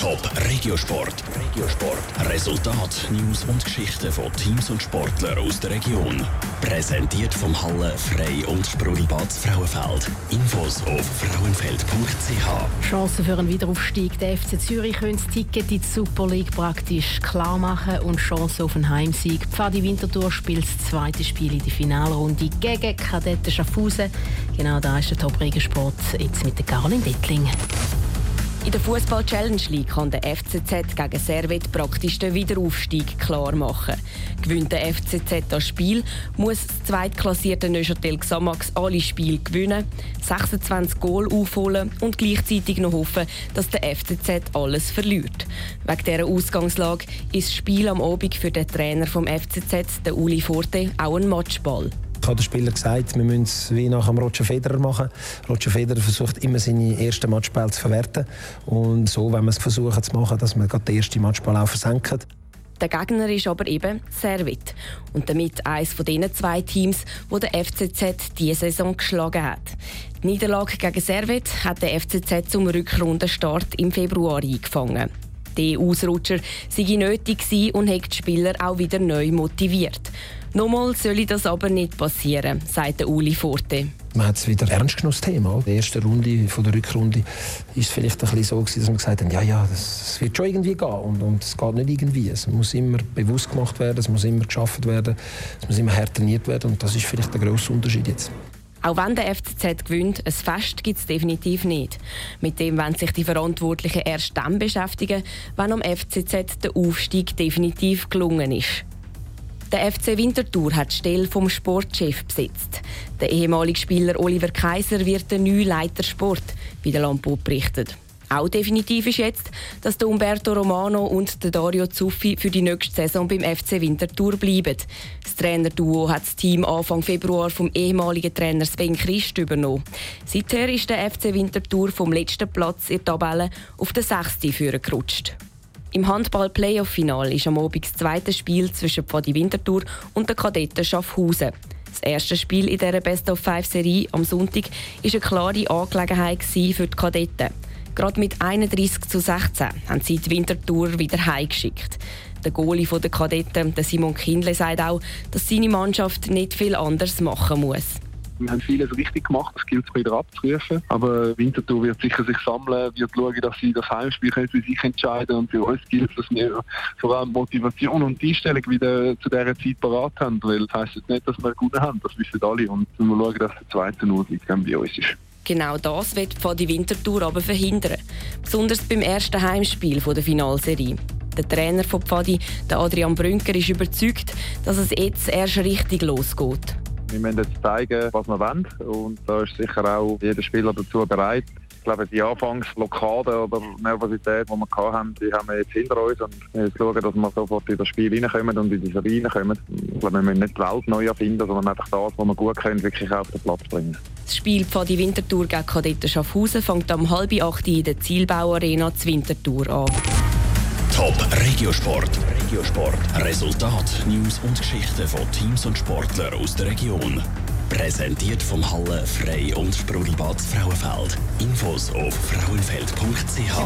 Top Regiosport. Regiosport. Resultat, News und Geschichten von Teams und Sportlern aus der Region. Präsentiert vom Halle Frei und Sprudelbad Frauenfeld. Infos auf frauenfeld.ch. Chancen für einen Wiederaufstieg. Der FC Zürich könnte das Ticket in die Super League praktisch klar machen und Chancen auf einen Heimsieg. Pfadi Winterthur spielt das zweite Spiel in der Finalrunde gegen Kadetten Schaffhausen. Genau da ist der Top Regiosport jetzt mit der Caroline Dettling. In der Fußball Challenge League kann der FCZ gegen Servet praktisch den Wiederaufstieg klar machen. Gewinnt der FCZ das Spiel, muss das zweitklassierte Neuchâtel Xamax alle Spiele gewinnen, 26 Goal aufholen und gleichzeitig noch hoffen, dass der FCZ alles verliert. Wegen dieser Ausgangslage ist das Spiel am Abend für den Trainer vom FCZ, den Uli Forte, auch ein Matchball. Habe den Spielern gesagt, wir müssen es wie nach dem Roger Federer machen. Roger Federer versucht immer seine ersten Matchball zu verwerten. Und so, wenn wir es versuchen zu machen, dass gerade den ersten Matchball auch versenken. Der Gegner ist aber eben Servit. Und damit eines von den zwei Teams, wo der FCZ diese Saison geschlagen hat. Die Niederlage gegen Servit hat der FCZ zum Rückrundenstart im Februar eingefangen. Der Ausrutscher sei nötig gewesen und hat die Spieler auch wieder neu motiviert. Nochmal soll das aber nicht passieren, sagt Uli Forte. Man hat es wieder ernst genommen, Thema. In der ersten Runde von der Rückrunde ist es vielleicht ein bisschen so gewesen, dass man gesagt hat, ja, ja, das, wird schon irgendwie gehen und, und es geht nicht irgendwie. Es muss immer bewusst gemacht werden, es muss immer geschafft werden, es muss immer härter trainiert werden und das ist vielleicht der grosse Unterschied jetzt. Auch wenn der FCZ gewinnt, ein Fest gibt es definitiv nicht. Mit dem wollen sich die Verantwortlichen erst dann beschäftigen, wenn am FCZ der Aufstieg definitiv gelungen ist. Der FC Winterthur hat die Stelle vom Sportchef besetzt. Der ehemalige Spieler Oliver Kaiser wird der neue Leiter Sport, wie der Lampo berichtet. Auch definitiv ist jetzt, dass der Umberto Romano und der Dario Zuffi für die nächste Saison beim FC Winterthur bleiben. Das Trainerduo hat das Team Anfang Februar vom ehemaligen Trainer Sven Christ übernommen. Seither ist der FC Winterthur vom letzten Platz in der Tabelle auf den sechsten Führer gerutscht. Im Handball-Playoff-Final ist am Abend das zweite Spiel zwischen Pfadi Winterthur und den Kadetten Schaffhausen. Das erste Spiel in dieser Best-of-Five-Serie am Sonntag war eine klare Angelegenheit für die Kadetten. Gerade mit 31 zu 16 haben sie die Wintertour wieder heimgeschickt. Der Goalie der Kadetten, Simon Kindle, sagt auch, dass seine Mannschaft nicht viel anders machen muss. Wir haben vieles richtig gemacht, das gilt es wieder abzurufen. Aber Winterthur wird sicher sich sammeln, wird schauen, dass sie das Heimspiel für sich entscheiden Und für uns gilt es, dass wir vor allem Motivation und Einstellung wieder zu dieser Zeit parat haben. Weil das heisst nicht, dass wir gewonnen haben, das wissen alle. Und wir schauen, dass der zweite Ausblick bei uns ist. Genau das wird die Winterthur aber verhindern. Besonders beim ersten Heimspiel der Finalserie. Der Trainer von Pfadi, Adrian Brünker, ist überzeugt, dass es jetzt erst richtig losgeht. Wir müssen jetzt zeigen, was wir wollen. Und da ist sicher auch jeder Spieler dazu bereit. Ich glaube, die Anfangsblockade oder Nervosität, die wir hatten, die haben wir jetzt hinter uns. Und wir müssen schauen, dass wir sofort in das Spiel reinkommen und in die Serie reinkommen. Ich glaube, wir müssen nicht die Welt neu erfinden, sondern einfach das, was wir gut können, wirklich auf den Platz bringen. Das Spiel die Winterthur gegen Kadetten Schaffhausen fängt am halb acht in der Zielbauarena zu Winterthur an. Top Regiosport. Regiosport. Resultat, News und Geschichten von Teams und Sportlern aus der Region. Präsentiert vom Halle Frei und Sprudelbad Frauenfeld. Infos auf frauenfeld.ch.